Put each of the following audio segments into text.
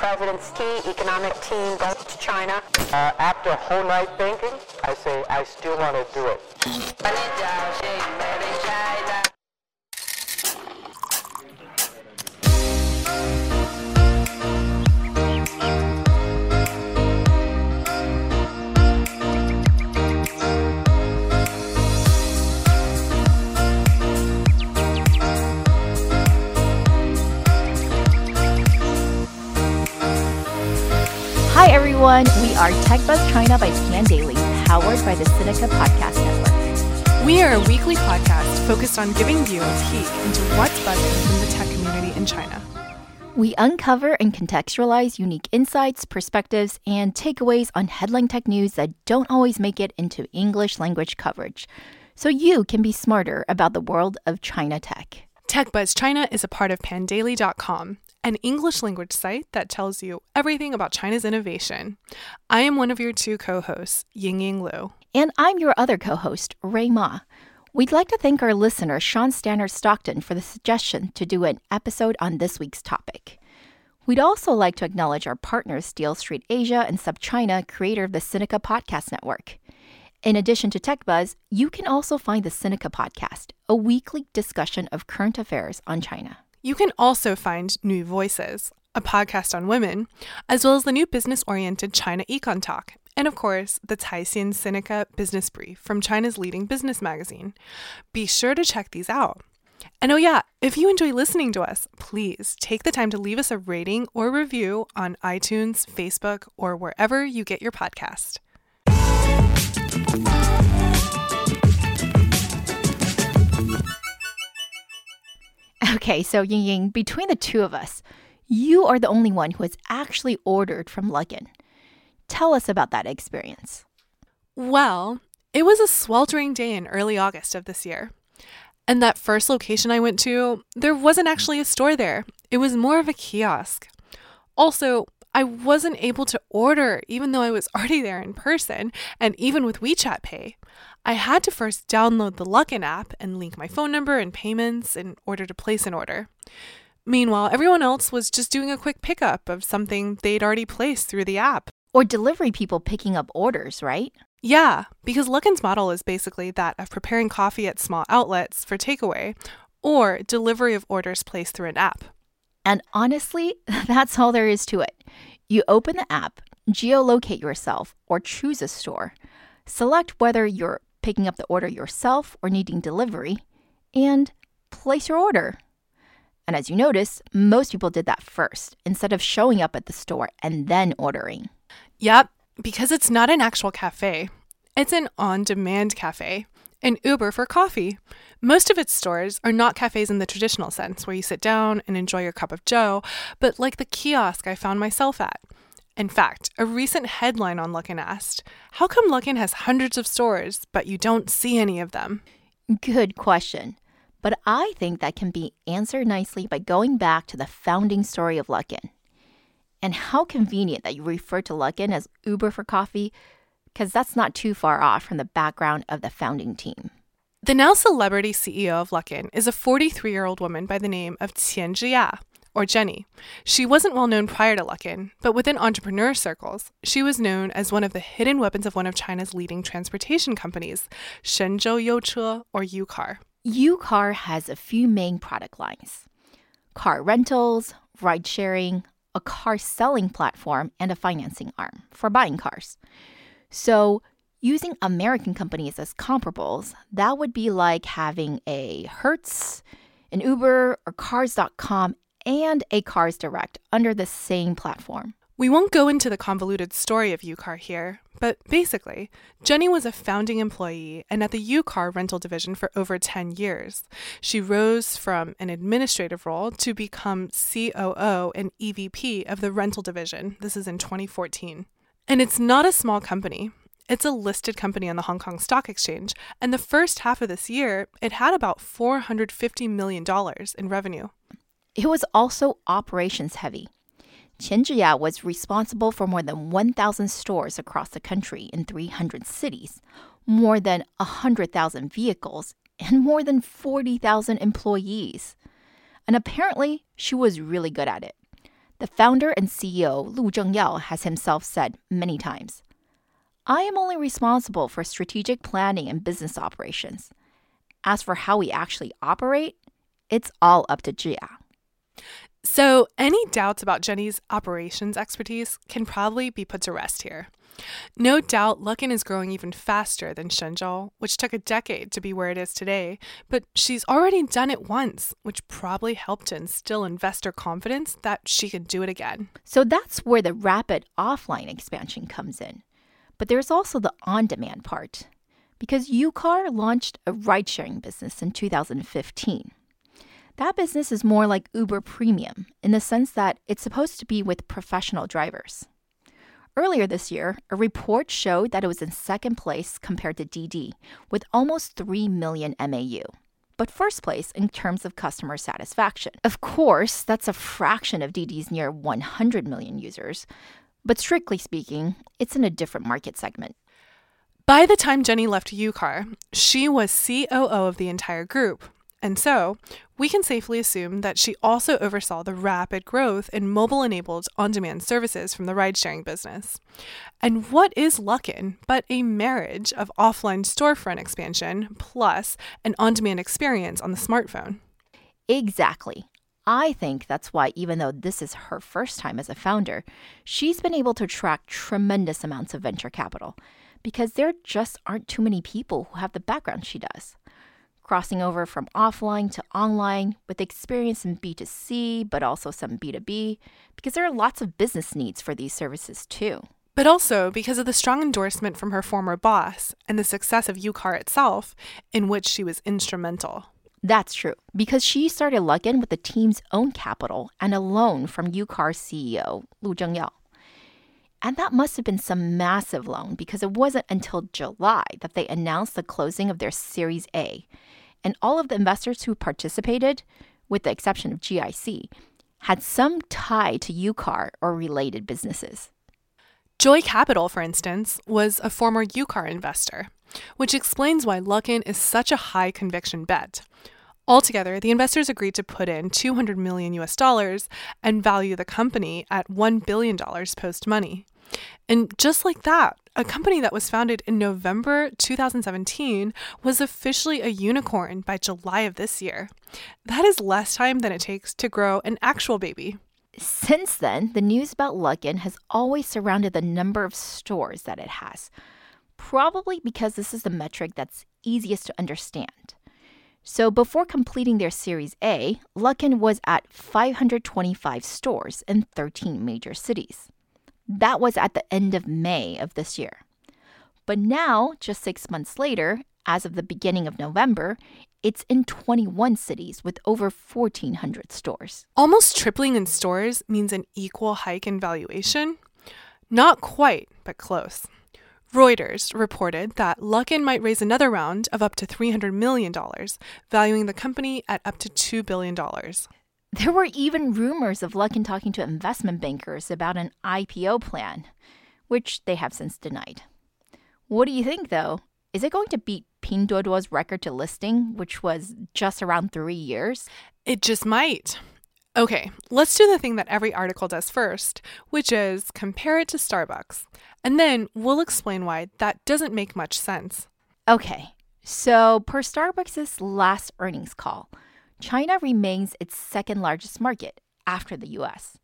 president's key economic team goes to China. Uh, after a whole night thinking, I say I still want to do it. Everyone. We are Tech Buzz China by Pandaily, powered by the Sinica Podcast Network. We are a weekly podcast focused on giving you a peek into what's buzzing in the tech community in China. We uncover and contextualize unique insights, perspectives, and takeaways on headline tech news that don't always make it into English language coverage, so you can be smarter about the world of China tech. TechBuzz China is a part of pandaily.com, an English language site that tells you everything about China's innovation. I am one of your two co hosts, Ying Ying Lu. And I'm your other co host, Ray Ma. We'd like to thank our listener, Sean Stannard Stockton, for the suggestion to do an episode on this week's topic. We'd also like to acknowledge our partners, Steel Street Asia and SupChina, creator of the Sinica Podcast Network. In addition to TechBuzz, you can also find the Sinica Podcast, a weekly discussion of current affairs on China. You can also find New Voices, a podcast on women, as well as the new business oriented China Econ Talk, and of course, the Caixin Sinica Business Brief from China's leading business magazine. Be sure to check these out. And oh, yeah, if you enjoy listening to us, please take the time to leave us a rating or review on iTunes, Facebook, or wherever you get your podcast. Okay, so Ying Ying, between the two of us, you are the only one who has actually ordered from Luckin. Tell us about that experience. Well, it was a sweltering day in early August of this year. And that first location I went to, there wasn't actually a store there. It was more of a kiosk. Also, I wasn't able to order even though I was already there in person and even with WeChat Pay. I had to first download the Luckin app and link my phone number and payments in order to place an order. Meanwhile, everyone else was just doing a quick pickup of something they'd already placed through the app. Or delivery people picking up orders, right? Yeah, because Luckin's model is basically that of preparing coffee at small outlets for takeaway or delivery of orders placed through an app. And honestly, that's all there is to it. You open the app, geolocate yourself, or choose a store. Select whether you're picking up the order yourself or needing delivery, and place your order. And as you notice, most people did that first instead of showing up at the store and then ordering. Yep, because it's not an actual cafe, it's an on demand cafe, an Uber for coffee. Most of its stores are not cafes in the traditional sense, where you sit down and enjoy your cup of joe, but like the kiosk I found myself at. In fact, a recent headline on Luckin asked, How come Luckin has hundreds of stores, but you don't see any of them? Good question. But I think that can be answered nicely by going back to the founding story of Luckin. And how convenient that you refer to Luckin as Uber for coffee, because that's not too far off from the background of the founding team. The now celebrity CEO of Luckin is a 43 year old woman by the name of Qian Zhiya, or Jenny. She wasn't well known prior to Luckin, but within entrepreneur circles, she was known as one of the hidden weapons of one of China's leading transportation companies, Shenzhou Youche, or UCar. UCar has a few main product lines car rentals, ride sharing, a car selling platform, and a financing arm for buying cars. So, using American companies as comparables, that would be like having a Hertz, an Uber, or Cars.com, and a Cars Direct under the same platform. We won't go into the convoluted story of UCar here, but basically, Jenny was a founding employee and at the UCar rental division for over 10 years. She rose from an administrative role to become COO and EVP of the rental division. This is in 2014. And it's not a small company. It's a listed company on the Hong Kong Stock Exchange, and the first half of this year, it had about $450 million in revenue. It was also operations heavy. Zhiya was responsible for more than 1,000 stores across the country in 300 cities, more than 100,000 vehicles, and more than 40,000 employees. And apparently, she was really good at it. The founder and CEO, Lu Zhengyao, has himself said many times I am only responsible for strategic planning and business operations. As for how we actually operate, it's all up to Zhiya. So, any doubts about Jenny's operations expertise can probably be put to rest here. No doubt Luckin is growing even faster than Shenzhou, which took a decade to be where it is today, but she's already done it once, which probably helped to instill investor confidence that she could do it again. So that's where the rapid offline expansion comes in. But there's also the on demand part, because UCar launched a ride sharing business in 2015. That business is more like Uber Premium in the sense that it's supposed to be with professional drivers. Earlier this year, a report showed that it was in second place compared to Didi, with almost 3 million MAU, but first place in terms of customer satisfaction. Of course, that's a fraction of Didi's near 100 million users, but strictly speaking, it's in a different market segment. By the time Jenny left UCar, she was COO of the entire group, and so, we can safely assume that she also oversaw the rapid growth in mobile enabled on demand services from the ride sharing business. And what is Luckin but a marriage of offline storefront expansion plus an on demand experience on the smartphone? Exactly. I think that's why, even though this is her first time as a founder, she's been able to attract tremendous amounts of venture capital because there just aren't too many people who have the background she does crossing over from offline to online with experience in B2C, but also some B2B, because there are lots of business needs for these services too. But also because of the strong endorsement from her former boss and the success of UCar itself, in which she was instrumental. That's true, because she started Luckin with the team's own capital and a loan from UCar CEO Lu Zhengyao. And that must have been some massive loan because it wasn't until July that they announced the closing of their Series A, and all of the investors who participated, with the exception of GIC, had some tie to UCAR or related businesses. Joy Capital, for instance, was a former UCAR investor, which explains why Luckin is such a high conviction bet. Altogether, the investors agreed to put in 200 million US dollars and value the company at $1 billion post money. And just like that, a company that was founded in November 2017 was officially a unicorn by July of this year. That is less time than it takes to grow an actual baby. Since then, the news about Luckin has always surrounded the number of stores that it has, probably because this is the metric that's easiest to understand. So before completing their Series A, Luckin was at 525 stores in 13 major cities. That was at the end of May of this year. But now, just six months later, as of the beginning of November, it's in 21 cities with over 1,400 stores. Almost tripling in stores means an equal hike in valuation? Not quite, but close. Reuters reported that Luckin might raise another round of up to $300 million, valuing the company at up to $2 billion. There were even rumors of Luckin talking to investment bankers about an IPO plan, which they have since denied. What do you think, though? Is it going to beat Pinduoduo's record to listing, which was just around three years? It just might. Okay, let's do the thing that every article does first, which is compare it to Starbucks. And then we'll explain why that doesn't make much sense. Okay, so per Starbucks' last earnings call, China remains its second largest market after the US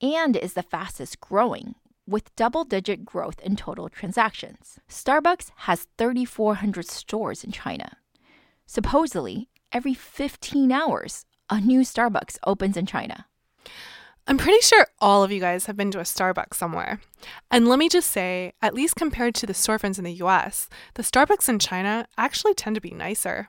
and is the fastest growing, with double digit growth in total transactions. Starbucks has 3,400 stores in China. Supposedly, every 15 hours, a new Starbucks opens in China. I'm pretty sure all of you guys have been to a Starbucks somewhere. And let me just say, at least compared to the storefronts in the US, the Starbucks in China actually tend to be nicer.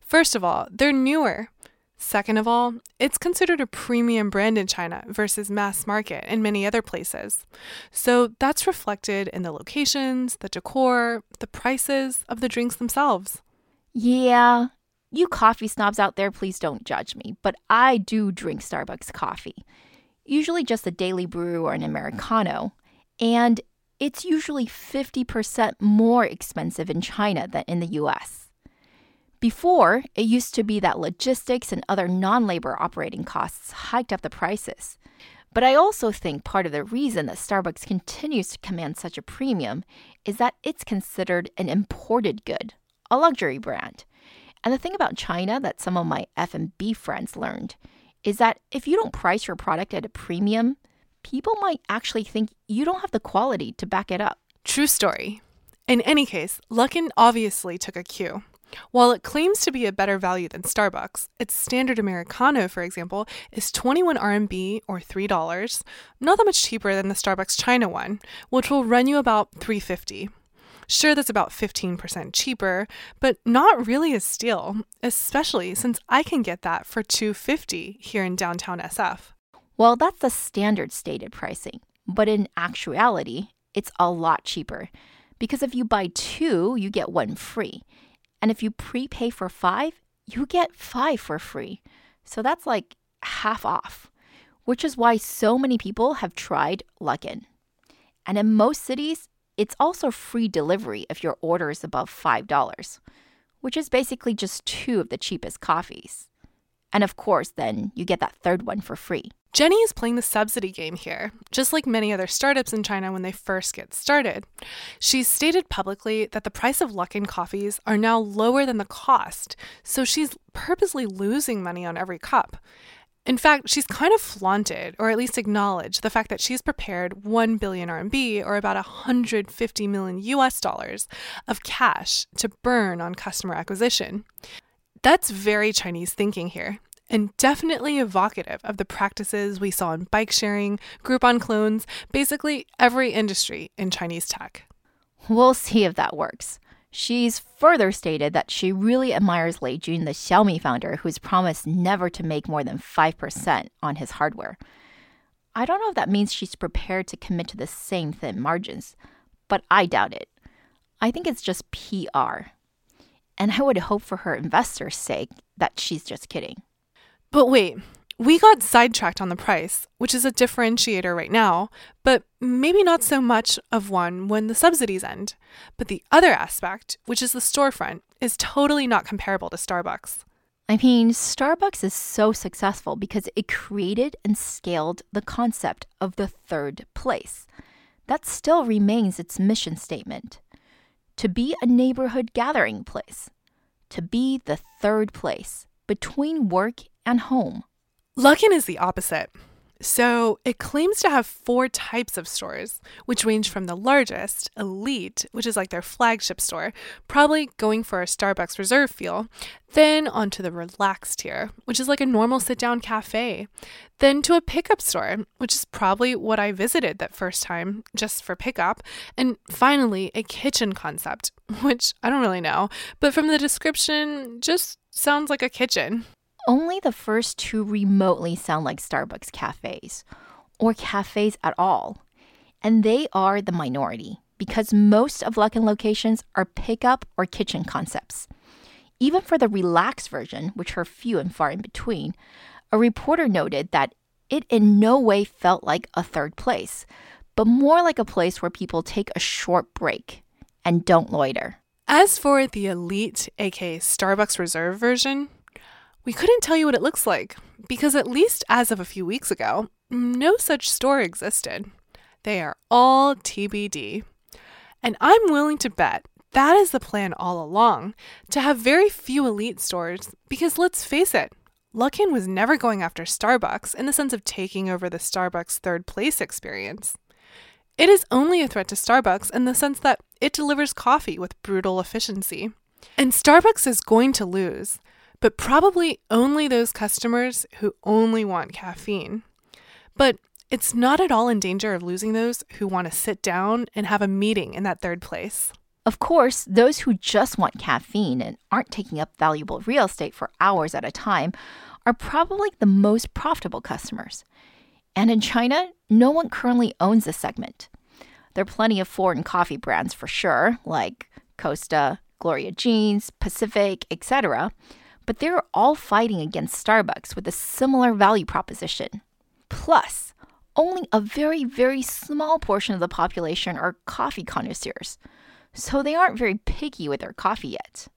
First of all, they're newer. Second of all, it's considered a premium brand in China versus mass market in many other places. So that's reflected in the locations, the decor, the prices of the drinks themselves. Yeah, you coffee snobs out there, please don't judge me, but I do drink Starbucks coffee. Usually just a daily brew or an Americano. And it's usually 50% more expensive in China than in the US. Before, it used to be that logistics and other non labor operating costs hiked up the prices. But I also think part of the reason that Starbucks continues to command such a premium is that it's considered an imported good, a luxury brand. And the thing about China that some of my F&B friends learned is that if you don't price your product at a premium, people might actually think you don't have the quality to back it up. True story. In any case, Luckin obviously took a cue. While it claims to be a better value than Starbucks, its standard Americano, for example, is 21 RMB or $3, not that much cheaper than the Starbucks China one, which will run you about 350. Sure, that's about 15% cheaper, but not really a steal, especially since I can get that for 250 here in downtown SF. Well, that's the standard stated pricing, but in actuality, it's a lot cheaper because if you buy two, you get one free. And if you prepay for five, you get five for free. So that's like half off, which is why so many people have tried Luckin. And in most cities, it's also free delivery if your order is above $5, which is basically just two of the cheapest coffees. And of course, then you get that third one for free. Jenny is playing the subsidy game here, just like many other startups in China when they first get started. She's stated publicly that the price of Luckin coffees are now lower than the cost, so she's purposely losing money on every cup. In fact, she's kind of flaunted, or at least acknowledged, the fact that she's prepared 1 billion RMB, or about 150 million US dollars, of cash to burn on customer acquisition. That's very Chinese thinking here and definitely evocative of the practices we saw in bike sharing, Groupon clones, basically every industry in Chinese tech. We'll see if that works. She's further stated that she really admires Lei Jun, the Xiaomi founder, who's promised never to make more than 5% on his hardware. I don't know if that means she's prepared to commit to the same thin margins, but I doubt it. I think it's just PR. And I would hope for her investors' sake that she's just kidding. But wait, we got sidetracked on the price, which is a differentiator right now, but maybe not so much of one when the subsidies end. But the other aspect, which is the storefront, is totally not comparable to Starbucks. I mean, Starbucks is so successful because it created and scaled the concept of the third place. That still remains its mission statement to be a neighborhood gathering place, to be the third place between work and home. Luckin is the opposite. So it claims to have four types of stores, which range from the largest, Elite, which is like their flagship store, probably going for a Starbucks reserve feel, then onto the relaxed tier, which is like a normal sit down cafe, then to a pickup store, which is probably what I visited that first time just for pickup, and finally a kitchen concept, which I don't really know, but from the description, just sounds like a kitchen only the first two remotely sound like Starbucks cafes or cafes at all. And they are the minority because most of Luckin locations are pickup or kitchen concepts. Even for the relaxed version, which are few and far in between, a reporter noted that it in no way felt like a third place, but more like a place where people take a short break and don't loiter. As for the elite, aka Starbucks Reserve version, we couldn't tell you what it looks like because, at least as of a few weeks ago, no such store existed. They are all TBD. And I'm willing to bet that is the plan all along to have very few elite stores because let's face it, Luckin was never going after Starbucks in the sense of taking over the Starbucks third place experience. It is only a threat to Starbucks in the sense that it delivers coffee with brutal efficiency. And Starbucks is going to lose but probably only those customers who only want caffeine. But it's not at all in danger of losing those who want to sit down and have a meeting in that third place. Of course, those who just want caffeine and aren't taking up valuable real estate for hours at a time are probably the most profitable customers. And in China, no one currently owns this segment. There are plenty of foreign coffee brands for sure, like Costa, Gloria Jean's, Pacific, etc but they're all fighting against Starbucks with a similar value proposition. Plus, only a very, very small portion of the population are coffee connoisseurs, so they aren't very picky with their coffee yet.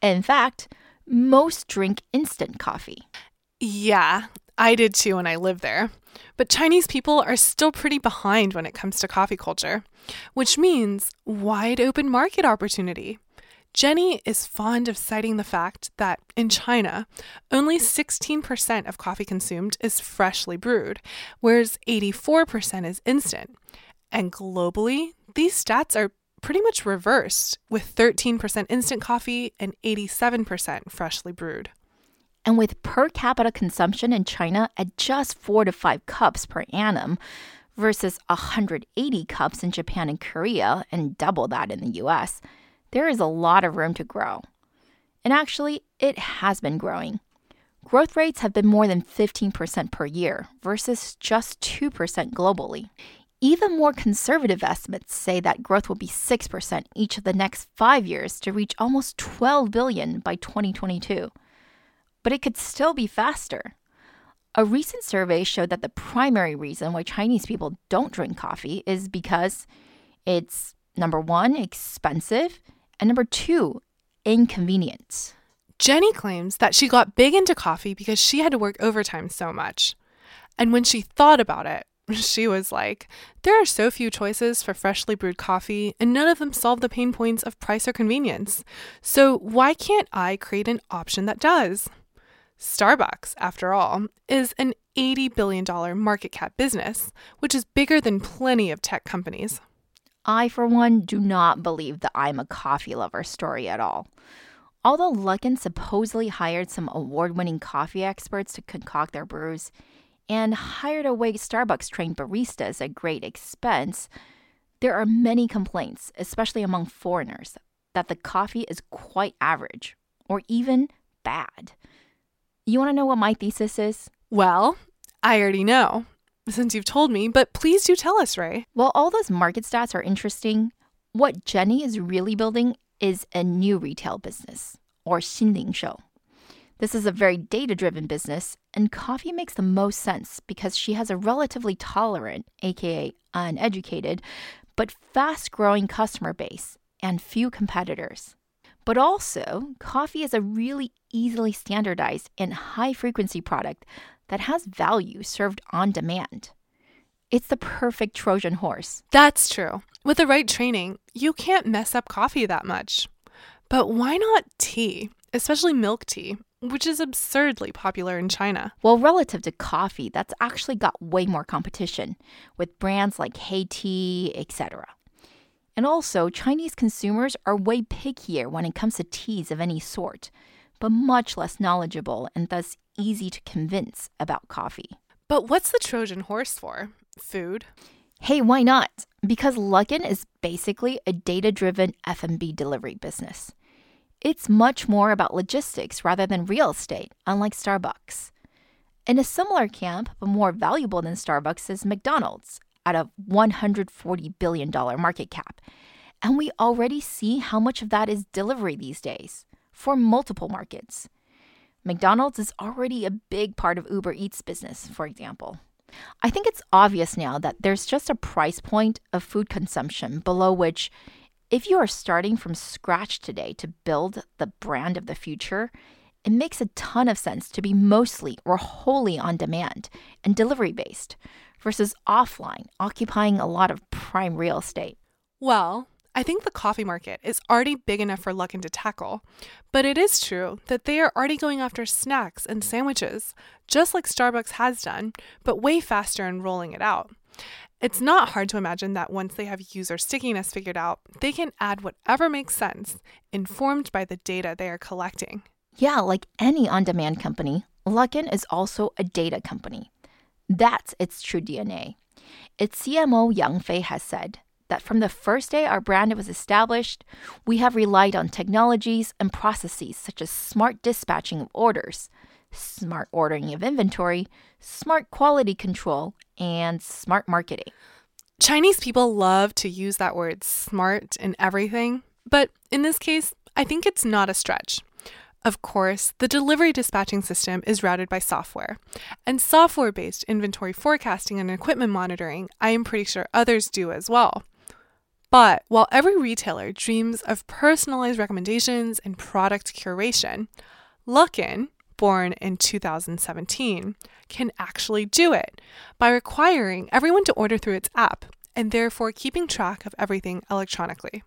In fact, most drink instant coffee. Yeah, I did too when I lived there. But Chinese people are still pretty behind when it comes to coffee culture, which means wide open market opportunity. Jenny is fond of citing the fact that in China, only 16% of coffee consumed is freshly brewed, whereas 84% is instant. And globally, these stats are pretty much reversed, with 13% instant coffee and 87% freshly brewed. And with per capita consumption in China at just 4 to 5 cups per annum versus 180 cups in Japan and Korea and double that in the US, there is a lot of room to grow. And actually, it has been growing. Growth rates have been more than 15% per year versus just 2% globally. Even more conservative estimates say that growth will be 6% each of the next 5 years to reach almost 12 billion by 2022. But it could still be faster. A recent survey showed that the primary reason why Chinese people don't drink coffee is because it's number 1 expensive and number two, inconvenience. Jenny claims that she got big into coffee because she had to work overtime so much. And when she thought about it, she was like, There are so few choices for freshly brewed coffee, and none of them solve the pain points of price or convenience. So, why can't I create an option that does? Starbucks, after all, is an $80 billion market cap business, which is bigger than plenty of tech companies. I, for one, do not believe the I'm a coffee lover story at all. Although Luckin supposedly hired some award winning coffee experts to concoct their brews and hired away Starbucks trained baristas at great expense, there are many complaints, especially among foreigners, that the coffee is quite average or even bad. You want to know what my thesis is? Well, I already know since you've told me, but please do tell us, Ray. While all those market stats are interesting, what Jenny is really building is a new retail business, or Xinlingshou. This is a very data driven business, and coffee makes the most sense because she has a relatively tolerant, aka uneducated, but fast growing customer base and few competitors. But also, coffee is a really easily standardized and high frequency product that has value served on demand. It's the perfect Trojan horse. That's true. With the right training, you can't mess up coffee that much. But why not tea, especially milk tea, which is absurdly popular in China? Well, relative to coffee, that's actually got way more competition with brands like HeyTea, etc. And also, Chinese consumers are way pickier when it comes to teas of any sort, but much less knowledgeable and thus easy to convince about coffee. But what's the Trojan horse for? Food? Hey, why not? Because Luckin is basically a data-driven F&B delivery business. It's much more about logistics rather than real estate, unlike Starbucks. In a similar camp, but more valuable than Starbucks, is McDonald's at a $140 billion market cap. And we already see how much of that is delivery these days for multiple markets. McDonald's is already a big part of Uber Eats business, for example. I think it's obvious now that there's just a price point of food consumption below which, if you are starting from scratch today to build the brand of the future, it makes a ton of sense to be mostly or wholly on demand and delivery based versus offline, occupying a lot of prime real estate. Well, I think the coffee market is already big enough for Luckin to tackle, but it is true that they are already going after snacks and sandwiches, just like Starbucks has done, but way faster in rolling it out. It's not hard to imagine that once they have user stickiness figured out, they can add whatever makes sense, informed by the data they are collecting. Yeah, like any on demand company, Luckin is also a data company. That's its true DNA. Its CMO Yang Fei has said that from the first day our brand was established, we have relied on technologies and processes such as smart dispatching of orders, smart ordering of inventory, smart quality control, and smart marketing. Chinese people love to use that word smart in everything, but in this case, I think it's not a stretch. Of course, the delivery dispatching system is routed by software, and software based inventory forecasting and equipment monitoring, I am pretty sure others do as well. But while every retailer dreams of personalized recommendations and product curation, Luckin born in 2017, can actually do it by requiring everyone to order through its app and therefore keeping track of everything electronically.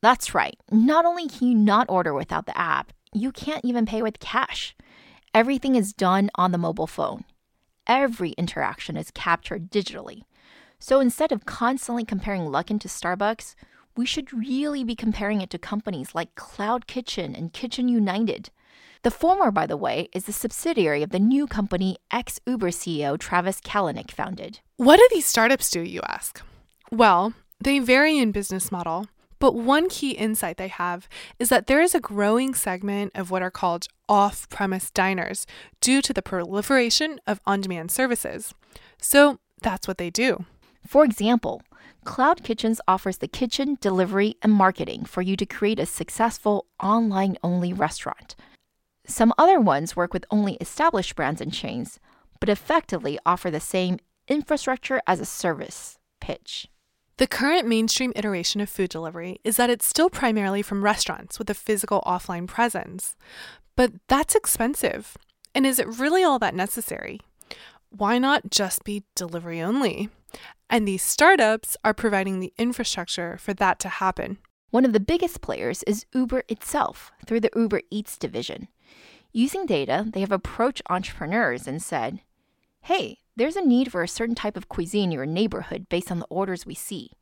That's right. Not only can you not order without the app, you can't even pay with cash. Everything is done on the mobile phone. Every interaction is captured digitally. So instead of constantly comparing Luckin to Starbucks, we should really be comparing it to companies like Cloud Kitchen and Kitchen United. The former, by the way, is the subsidiary of the new company ex Uber CEO Travis Kalanick founded. What do these startups do, you ask? Well, they vary in business model, but one key insight they have is that there is a growing segment of what are called off premise diners due to the proliferation of on demand services. So that's what they do. For example, Cloud Kitchens offers the kitchen, delivery, and marketing for you to create a successful online only restaurant. Some other ones work with only established brands and chains, but effectively offer the same infrastructure as a service pitch. The current mainstream iteration of food delivery is that it's still primarily from restaurants with a physical offline presence. But that's expensive. And is it really all that necessary? Why not just be delivery only? And these startups are providing the infrastructure for that to happen. One of the biggest players is Uber itself through the Uber Eats division. Using data, they have approached entrepreneurs and said, hey, there's a need for a certain type of cuisine in your neighborhood based on the orders we see.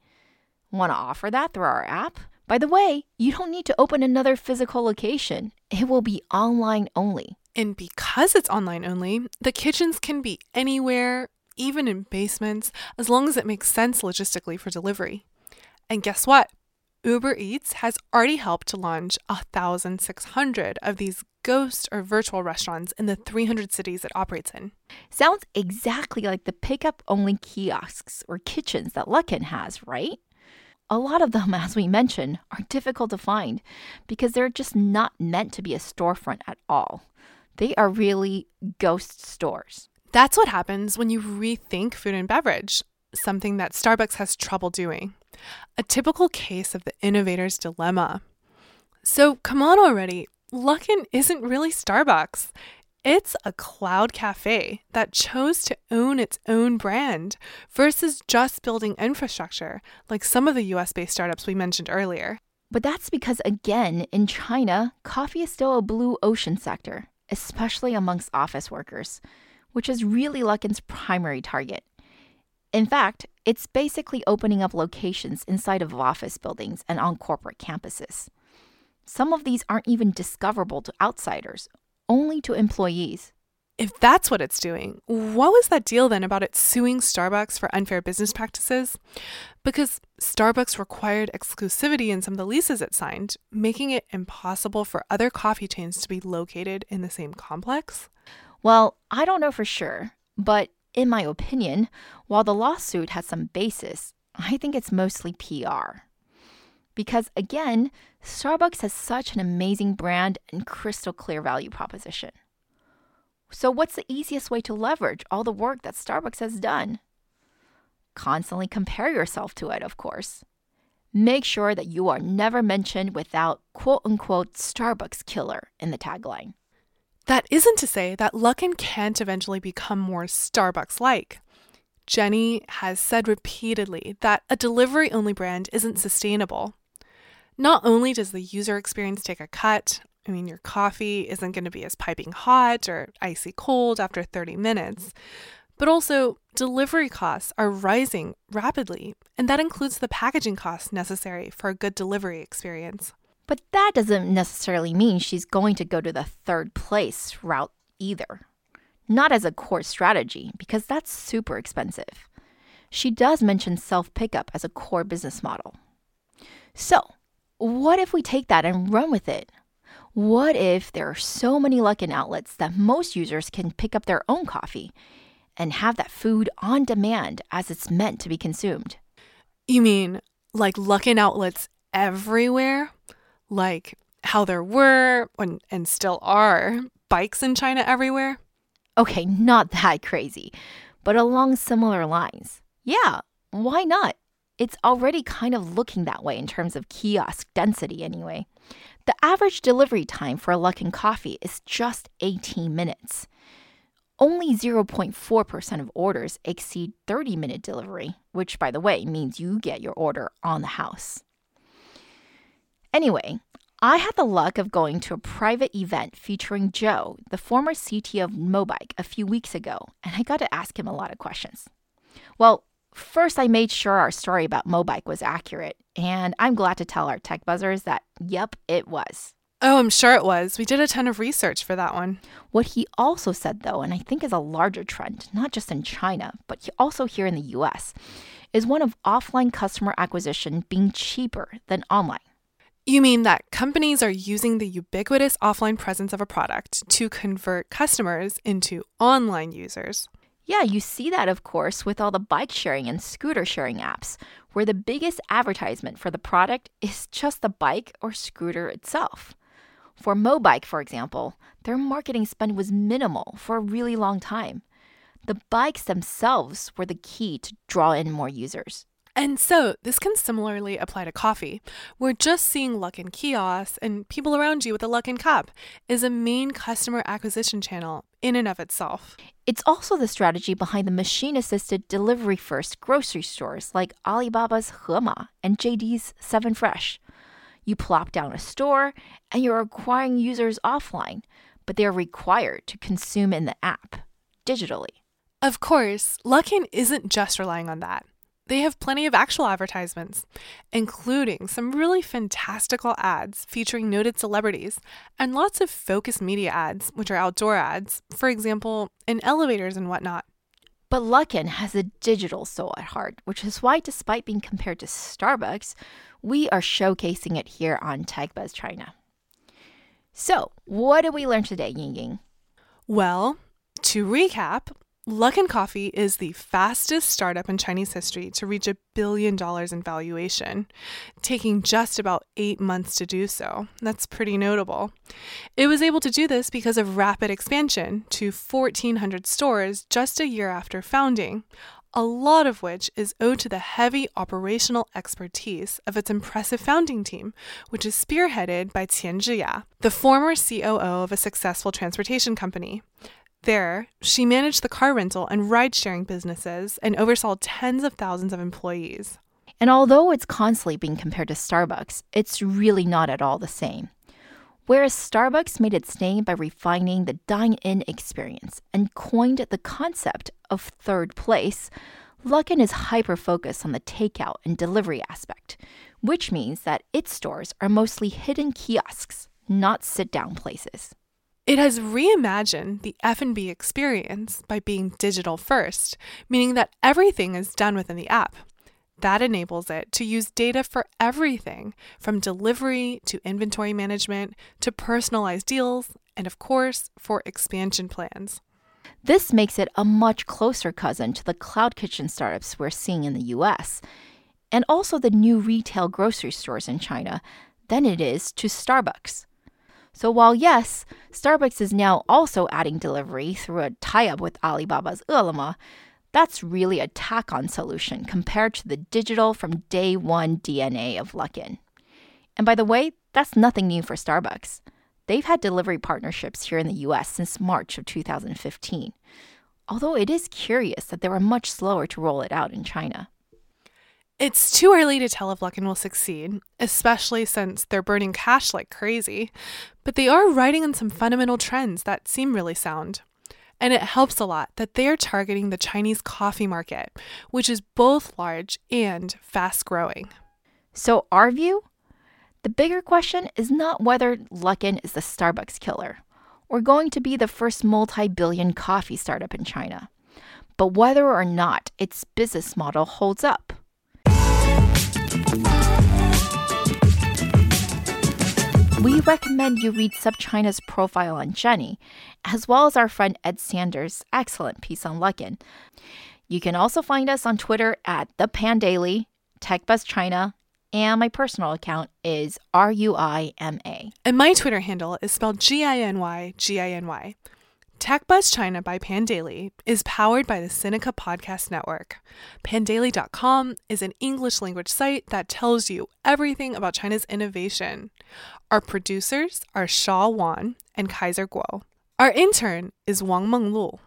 Want to offer that through our app? By the way, you don't need to open another physical location. It will be online only. And because it's online only, the kitchens can be anywhere, even in basements, as long as it makes sense logistically for delivery. And guess what? Uber Eats has already helped to launch 1,600 of these ghost or virtual restaurants in the 300 cities it operates in. Sounds exactly like the pickup only kiosks or kitchens that Luckin has, right? A lot of them, as we mentioned, are difficult to find because they're just not meant to be a storefront at all. They are really ghost stores. That's what happens when you rethink food and beverage, something that Starbucks has trouble doing. A typical case of the innovator's dilemma. So come on already. Luckin isn't really Starbucks. It's a cloud cafe that chose to own its own brand versus just building infrastructure like some of the US based startups we mentioned earlier. But that's because, again, in China, coffee is still a blue ocean sector, especially amongst office workers, which is really Luckin's primary target. In fact, it's basically opening up locations inside of office buildings and on corporate campuses. Some of these aren't even discoverable to outsiders, only to employees. If that's what it's doing, what was that deal then about it suing Starbucks for unfair business practices? Because Starbucks required exclusivity in some of the leases it signed, making it impossible for other coffee chains to be located in the same complex? Well, I don't know for sure, but in my opinion, while the lawsuit has some basis, I think it's mostly PR. Because again, Starbucks has such an amazing brand and crystal clear value proposition. So, what's the easiest way to leverage all the work that Starbucks has done? Constantly compare yourself to it, of course. Make sure that you are never mentioned without quote unquote Starbucks killer in the tagline. That isn't to say that Luckin can't eventually become more Starbucks like. Jenny has said repeatedly that a delivery only brand isn't sustainable. Not only does the user experience take a cut, I mean, your coffee isn't going to be as piping hot or icy cold after 30 minutes, but also delivery costs are rising rapidly, and that includes the packaging costs necessary for a good delivery experience. But that doesn't necessarily mean she's going to go to the third place route either. Not as a core strategy, because that's super expensive. She does mention self pickup as a core business model. So, what if we take that and run with it? What if there are so many Luckin outlets that most users can pick up their own coffee and have that food on demand as it's meant to be consumed? You mean like Luckin outlets everywhere? Like how there were and, and still are bikes in China everywhere? Okay, not that crazy, but along similar lines. Yeah, why not? It's already kind of looking that way in terms of kiosk density, anyway. The average delivery time for a Luckin coffee is just 18 minutes. Only 0.4% of orders exceed 30 minute delivery, which, by the way, means you get your order on the house. Anyway, I had the luck of going to a private event featuring Joe, the former CTO of Mobike, a few weeks ago, and I got to ask him a lot of questions. Well, first, I made sure our story about Mobike was accurate, and I'm glad to tell our tech buzzers that, yep, it was. Oh, I'm sure it was. We did a ton of research for that one. What he also said, though, and I think is a larger trend, not just in China, but also here in the US, is one of offline customer acquisition being cheaper than online. You mean that companies are using the ubiquitous offline presence of a product to convert customers into online users? Yeah, you see that, of course, with all the bike sharing and scooter sharing apps, where the biggest advertisement for the product is just the bike or scooter itself. For Mobike, for example, their marketing spend was minimal for a really long time. The bikes themselves were the key to draw in more users. And so, this can similarly apply to coffee. We're just seeing Luckin kiosks and people around you with a Luckin cup is a main customer acquisition channel in and of itself. It's also the strategy behind the machine assisted delivery first grocery stores like Alibaba's Hema and JD's 7 Fresh. You plop down a store and you're acquiring users offline, but they're required to consume in the app digitally. Of course, Luckin isn't just relying on that they have plenty of actual advertisements, including some really fantastical ads featuring noted celebrities and lots of focus media ads, which are outdoor ads, for example, in elevators and whatnot. But Luckin has a digital soul at heart, which is why, despite being compared to Starbucks, we are showcasing it here on TechBuzz China. So, what did we learn today, Ying Ying? Well, to recap, Luckin Coffee is the fastest startup in Chinese history to reach a billion dollars in valuation, taking just about eight months to do so. That's pretty notable. It was able to do this because of rapid expansion to 1,400 stores just a year after founding, a lot of which is owed to the heavy operational expertise of its impressive founding team, which is spearheaded by Qian Zhiya, the former COO of a successful transportation company. There, she managed the car rental and ride sharing businesses and oversaw tens of thousands of employees. And although it's constantly being compared to Starbucks, it's really not at all the same. Whereas Starbucks made its name by refining the dine in experience and coined the concept of third place, Luckin is hyper focused on the takeout and delivery aspect, which means that its stores are mostly hidden kiosks, not sit down places. It has reimagined the F&B experience by being digital first, meaning that everything is done within the app. That enables it to use data for everything from delivery to inventory management to personalized deals and of course for expansion plans. This makes it a much closer cousin to the cloud kitchen startups we're seeing in the US and also the new retail grocery stores in China than it is to Starbucks. So while yes, Starbucks is now also adding delivery through a tie-up with Alibaba's Ele.me, that's really a tack-on solution compared to the digital from day one DNA of Luckin. And by the way, that's nothing new for Starbucks. They've had delivery partnerships here in the US since March of 2015. Although it is curious that they were much slower to roll it out in China. It's too early to tell if Luckin will succeed, especially since they're burning cash like crazy, but they are riding on some fundamental trends that seem really sound. And it helps a lot that they are targeting the Chinese coffee market, which is both large and fast growing. So, our view? The bigger question is not whether Luckin is the Starbucks killer or going to be the first multi billion coffee startup in China, but whether or not its business model holds up. We recommend you read SupChina's profile on Jenny, as well as our friend Ed Sander's excellent piece on Luckin. You can also find us on Twitter at the Pandaily, TechBuzz China, and my personal account is R U I M A. And my Twitter handle is spelled G I N Y G I N Y. TechBuzz China by Pandaily is powered by the Sinica Podcast Network. Pandaily.com is an English language site that tells you everything about China's innovation. Our producers are Shaw Wan and Kaiser Kuo. Our intern is Wang Menglu.